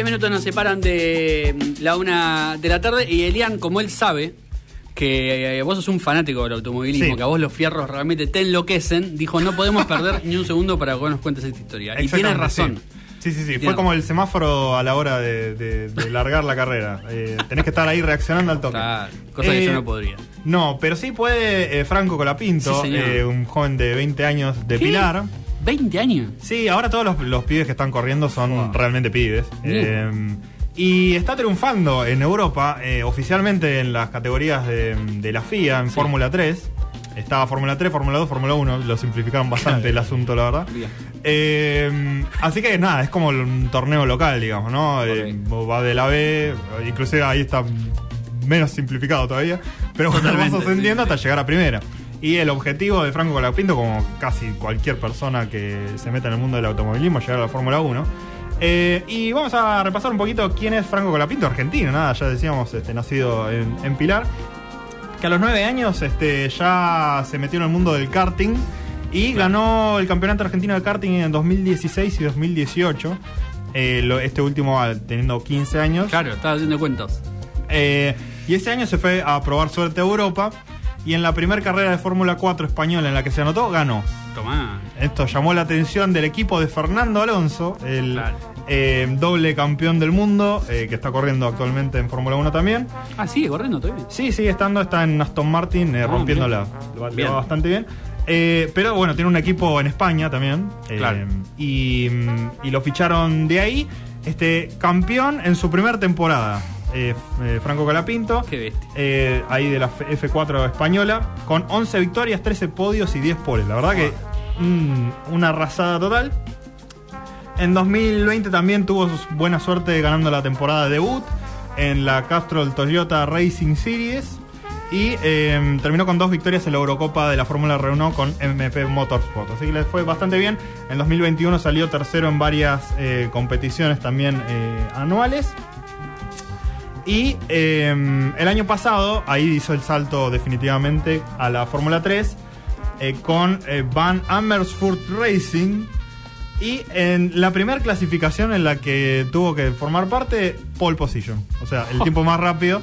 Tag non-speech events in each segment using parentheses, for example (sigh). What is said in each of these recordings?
10 minutos nos separan de mm, la una de la tarde y Elian, como él sabe que eh, vos sos un fanático del automovilismo, Sí. que a vos los fierros realmente te enloquecen, dijo, no podemos perder ni un segundo para que vos nos cuentes esta historia. Y tienes razón. Sí, sí, sí. Fue como el semáforo a la hora de, de- de largar la carrera. Eh, tenés que estar ahí reaccionando al toque. Claro, cosa que Eh, yo no podría. No, pero sí puede eh, Franco Colapinto, Sí, eh, un joven de 20 años de ¿Qué? Pilar. 20 años. Sí, ahora todos los, los pibes que están corriendo son Wow. realmente pibes. Eh, y está triunfando en Europa, eh, oficialmente en las categorías de, de la FIA, en Sí. Fórmula 3. Estaba Fórmula 3, Fórmula 2, Fórmula 1. Lo simplificaron bastante el asunto, la verdad. Eh, así que nada, es como un torneo local, digamos, ¿no? Eh, va de la B, inclusive ahí está menos simplificado todavía, pero bueno, vas ascendiendo sí, hasta llegar a primera. Y el objetivo de Franco Colapinto, como casi cualquier persona que se meta en el mundo del automovilismo, llegar a la Fórmula 1. Eh, y vamos a repasar un poquito quién es Franco Colapinto, argentino, nada, ya decíamos, este, nacido en, en Pilar que a los nueve años este, ya se metió en el mundo del karting y ganó el campeonato argentino de karting en 2016 y 2018. Eh, lo- este último ah, teniendo 15 años. Claro, estaba haciendo cuentos. Eh, y ese año se fue a probar suerte a Europa y en la primera carrera de Fórmula 4 española en la que se anotó, ganó. Tomá. Esto llamó la atención del equipo de Fernando Alonso, el Claro. eh, doble campeón del mundo, eh, que está corriendo actualmente en Fórmula 1 también. Ah, sigue corriendo todavía. Sí, sigue estando, está en Aston Martin eh, Ah, rompiéndola. bien. Lo va- bastante bien. Eh, pero bueno, tiene un equipo en España también. Claro. y, mm, y lo ficharon de ahí. Este campeón en su primera temporada. Eh, eh, Franco Calapinto. Qué bestia. eh, ahí de la F- F4 española. Con 11 victorias, 13 podios y 10 poles. La verdad que mm, una arrasada total. En 2020 también tuvo buena suerte ganando la temporada debut en la Castrol Toyota Racing Series y eh, terminó con dos victorias en la Eurocopa de la Fórmula Renault con MP Motorsport. Así que le fue bastante bien. En 2021 salió tercero en varias eh, competiciones también eh, anuales. Y eh, el año pasado, ahí hizo el salto definitivamente a la Fórmula 3 eh, con eh, Van Amersfoort Racing. Y en la primera clasificación en la que tuvo que formar parte, pole position. O sea, el (laughs) tiempo más rápido.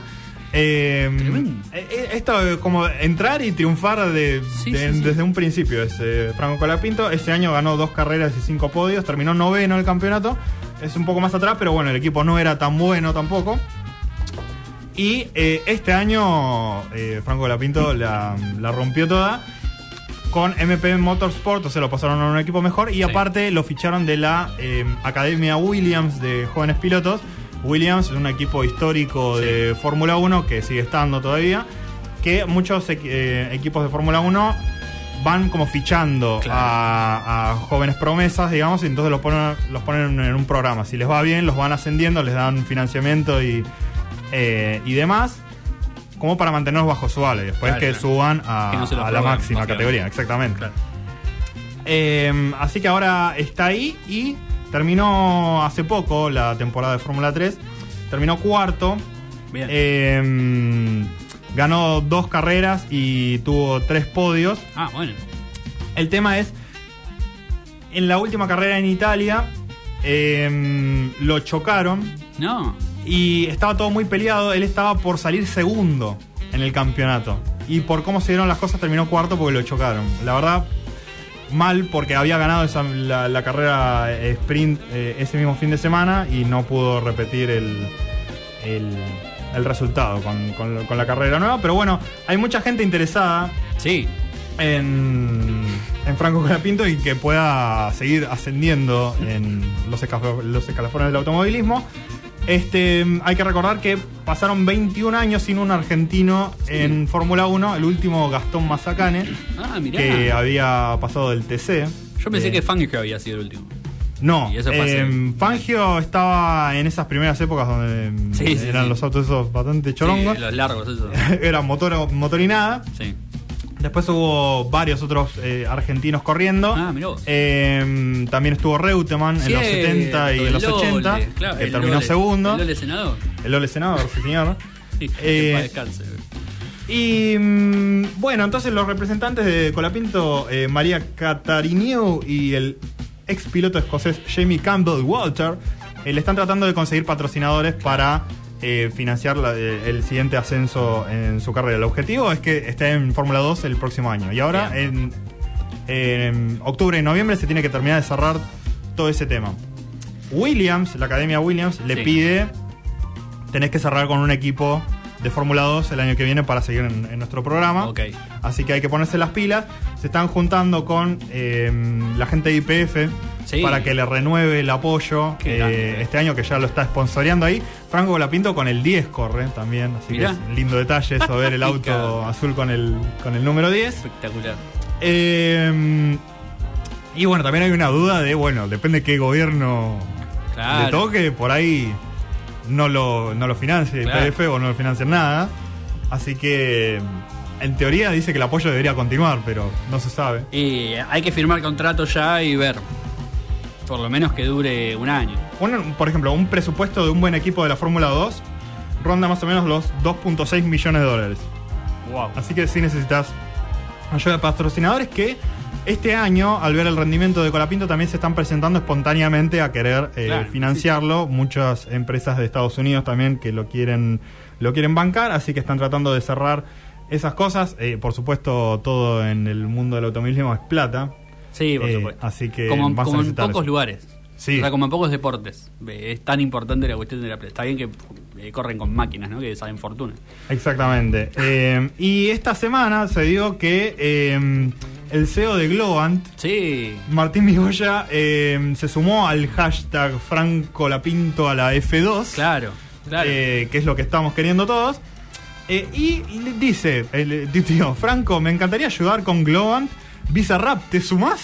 Tremendo. eh, esto como entrar y triunfar de, Sí, de- sí, sí. desde un principio es Franco Colapinto. Ese año ganó dos carreras y cinco podios, terminó noveno en el campeonato. Es un poco más atrás, pero bueno, el equipo no era tan bueno tampoco. Y eh, este año eh, Franco Colapinto la, la rompió toda con MP Motorsport, o sea, lo pasaron a un equipo mejor. Y Sí. aparte lo ficharon de la eh, Academia Williams de jóvenes pilotos. Williams es un equipo histórico de Fórmula 1 que sigue estando todavía. Que muchos equi- eh, equipos de Fórmula 1 van como fichando Claro. a, a jóvenes promesas, digamos, y entonces los ponen, los ponen en un programa. Si les va bien, los van ascendiendo, les dan financiamiento y, eh, y demás, como para mantenerlos bajo su ala y después Claro, que claro. suban a, Que no se los a la máxima categoría, exactamente. Claro. Eh, así que ahora está ahí y terminó hace poco la temporada de Fórmula 3. Terminó cuarto. Bien. Eh, ganó dos carreras y tuvo tres podios. ah, bueno. El tema es, en la última carrera en Italia, eh, lo chocaron No. Y estaba todo muy peleado. Él estaba por salir segundo en el campeonato. Y por cómo se dieron las cosas terminó cuarto porque lo chocaron. La verdad, mal porque había ganado esa- la, la carrera eh, sprint eh, ese mismo fin de semana y no pudo repetir el, el, el resultado con, con- con la carrera nueva. Pero bueno, hay mucha gente interesada Sí. en, en Franco Colapinto y que pueda seguir ascendiendo en los, escaf- los escalafones del automovilismo. Este, hay que recordar que pasaron 21 años sin un argentino en Fórmula 1, el último Gastón Mazacane, Ah, que había pasado del TC. Yo pensé Eh, que Fangio había sido el último. No, eh, Fangio estaba en esas primeras épocas donde Sí, eran sí. los autos esos bastante chorongos. Los largos, eso. (laughs) Era motor, motor y nada. Sí. Después hubo varios otros eh, argentinos corriendo. Ah, mirá vos. Eh, también estuvo Reutemann en los Cierto, 70 y en los Lole, 80, claro, que el terminó Lole, segundo. El Lole senador. El Ole senador, sí señor. (laughs) Sí, Eh, que descanse. Y mm, bueno, entonces los representantes de Colapinto, eh, María Catariniu y el ex piloto escocés Jamie Campbell Walter, eh, le están tratando de conseguir patrocinadores para eh, financiar la- eh, el siguiente ascenso en su carrera. El objetivo es que esté en Fórmula 2 el próximo año. Y ahora, en, en octubre y noviembre, se tiene que terminar de cerrar todo ese tema. Williams, la Academia Williams, le Sí. pide, tenés que cerrar con un equipo de Fórmula 2 el año que viene para seguir en, en nuestro programa. Así que hay que ponerse las pilas. Se están juntando con eh, la gente de IPF Sí. para que le renueve el apoyo eh, este año que ya lo está sponsoreando ahí. Franco Colapinto con el 10 corre también, así Mirá. que es un lindo detalle eso, ver el auto azul con el, con el número 10. Espectacular. Eh, y bueno, también hay una duda de, bueno, depende qué gobierno Claro. le toque, por ahí no lo, no lo financie Claro. IPF o no lo financien nada. Así que, en teoría dice que el apoyo debería continuar, pero no se sabe. Y hay que firmar contrato ya y ver. Por lo menos que dure un año. Un- por ejemplo, un presupuesto de un buen equipo de la Fórmula 2 ronda más o menos los 2.6 millones de dólares. Wow. Así que sí necesitas ayuda de patrocinadores que este año, al ver el rendimiento de Colapinto, también se están presentando espontáneamente a querer eh, Claro, financiarlo. Muchas empresas de Estados Unidos también que lo quieren, lo quieren bancar, así que están tratando de cerrar esas cosas. Eh, por supuesto, todo en el mundo del automovilismo es plata. Sí, por Eh, supuesto. así que como en pocos eso. lugares. Sí. O sea, como en pocos deportes. Es tan importante la cuestión de la. Está bien que eh, corren con máquinas, ¿no? Que saben fortuna. Exactamente. Eh, y esta semana se dio que eh, el CEO de Globant, Sí. Martín Migoya, se sumó al hashtag Franco Lapinto a la F2, Claro, claro. que es lo que estamos queriendo todos. Y, dice, el tío, Franco, me encantaría ayudar con Globant. Bizarrap, ¿te sumás?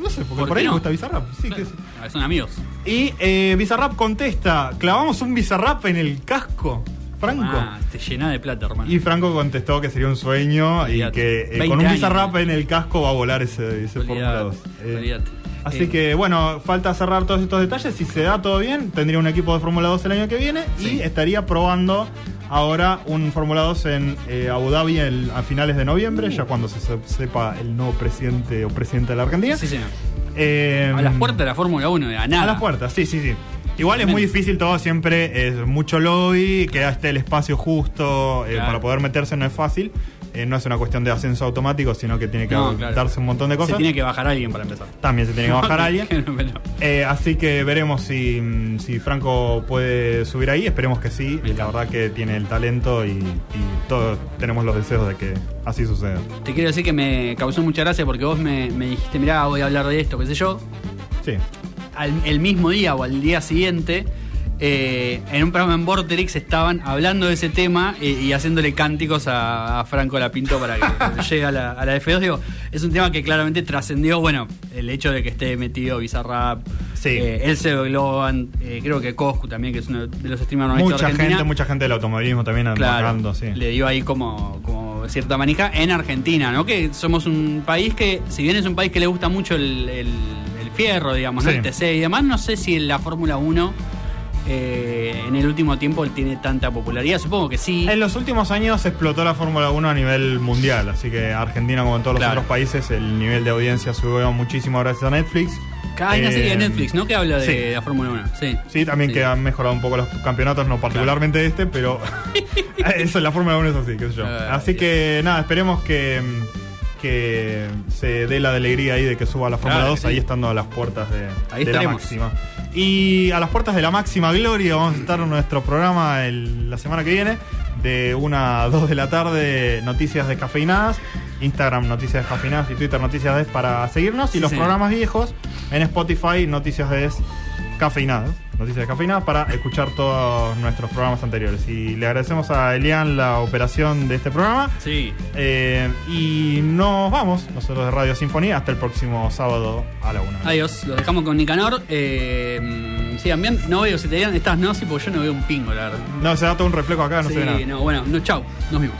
No sé, porque ¿Por ahí no? me gusta Bizarrap. Sí, Claro. que sí. Ah, Son amigos. Y eh, Bizarrap contesta, ¿clavamos un Bizarrap en el casco? Franco. Ah, te llena de plata, hermano. Y Franco contestó que sería un sueño y que eh, 20 con un. Bizarrap en el casco va a volar ese, ese Fórmula 2. Eh. Así Eh, que bueno, falta cerrar todos estos detalles. Si se da todo bien, tendría un equipo de Fórmula 2 el año que viene Sí. y estaría probando ahora un Fórmula 2 en eh, Abu Dhabi el- a finales de noviembre, ya cuando se se- sepa el nuevo presidente o presidente de la Argentina. Sí, señor. Eh, A las puertas de la Fórmula 1, a nada. a las puertas, sí, sí, sí. Igual es muy difícil todo, siempre es mucho lobby, que esté el espacio justo eh, Claro. para poder meterse no es fácil. Eh, no es una cuestión de ascenso automático, sino que tiene que No, claro. darse un montón de Se cosas. tiene que bajar alguien para empezar. También se tiene que bajar (laughs) alguien. (laughs) Eh, así que veremos si, mm, si Franco puede subir ahí, esperemos que sí. Y la verdad que tiene el talento y, y todos tenemos los deseos de que así suceda. Te quiero decir que me causó mucha gracia porque vos me, me dijiste, mirá, voy a hablar de esto, qué sé yo. Sí. Al, el mismo día o al día siguiente, eh, en un programa en Vorterix estaban hablando de ese tema eh, y haciéndole cánticos a, a Franco Lapinto para que (laughs) llegue a la, a la F2. Digo, es un tema que claramente trascendió, bueno, el hecho de que esté metido Bizarrap, Sí. eh, Globan, eh, creo que Coscu también, que es uno de los streamers Mucha de gente, mucha gente del automovilismo también Claro, sí. le dio ahí como, como cierta manija en Argentina, ¿no? Que somos un país que, si bien es un país que le gusta mucho el, el- el fierro, digamos, ¿no? Sí. el TC y demás, no sé si en la Fórmula 1 eh, en el último tiempo tiene tanta popularidad. Supongo que sí. En los últimos años explotó la Fórmula 1 a nivel mundial, así que Argentina, como en todos Claro. los otros países, el nivel de audiencia subió muchísimo gracias a Netflix. Hay una Eh, serie de Netflix, ¿no? Que habla de sí. la Fórmula 1. Sí. Sí, también Sí. que han mejorado un poco los campeonatos, no particularmente este, pero (laughs) (laughs) eso la Fórmula 1 es así, qué sé yo. Ah, así que nada, esperemos que, que se dé la alegría ahí de que suba a la Fórmula Claro 2, que ahí estando a las puertas de, Ahí de la máxima. Y a las puertas de la máxima gloria vamos a estar en nuestro programa el- la semana que viene, de 1 a 2 de la tarde, noticias descafeinadas, Instagram noticias descafeinadas y Twitter noticias des para seguirnos, y Sí, los programas viejos en Spotify noticias descafeinadas, noticias descafeinadas para escuchar todos nuestros programas anteriores. Y le agradecemos a Elian la operación de este programa. Sí. Eh, y nos vamos, nosotros de Radio Sinfonía, hasta el próximo sábado a la 1. Adiós, los dejamos con Nicanor. Eh, sigan bien. No veo si te digan, estás no, sí, porque yo no veo un pingo, la verdad. No, se da todo un reflejo acá, no sí, se ve nada. no, bueno, no, chau, nos vemos.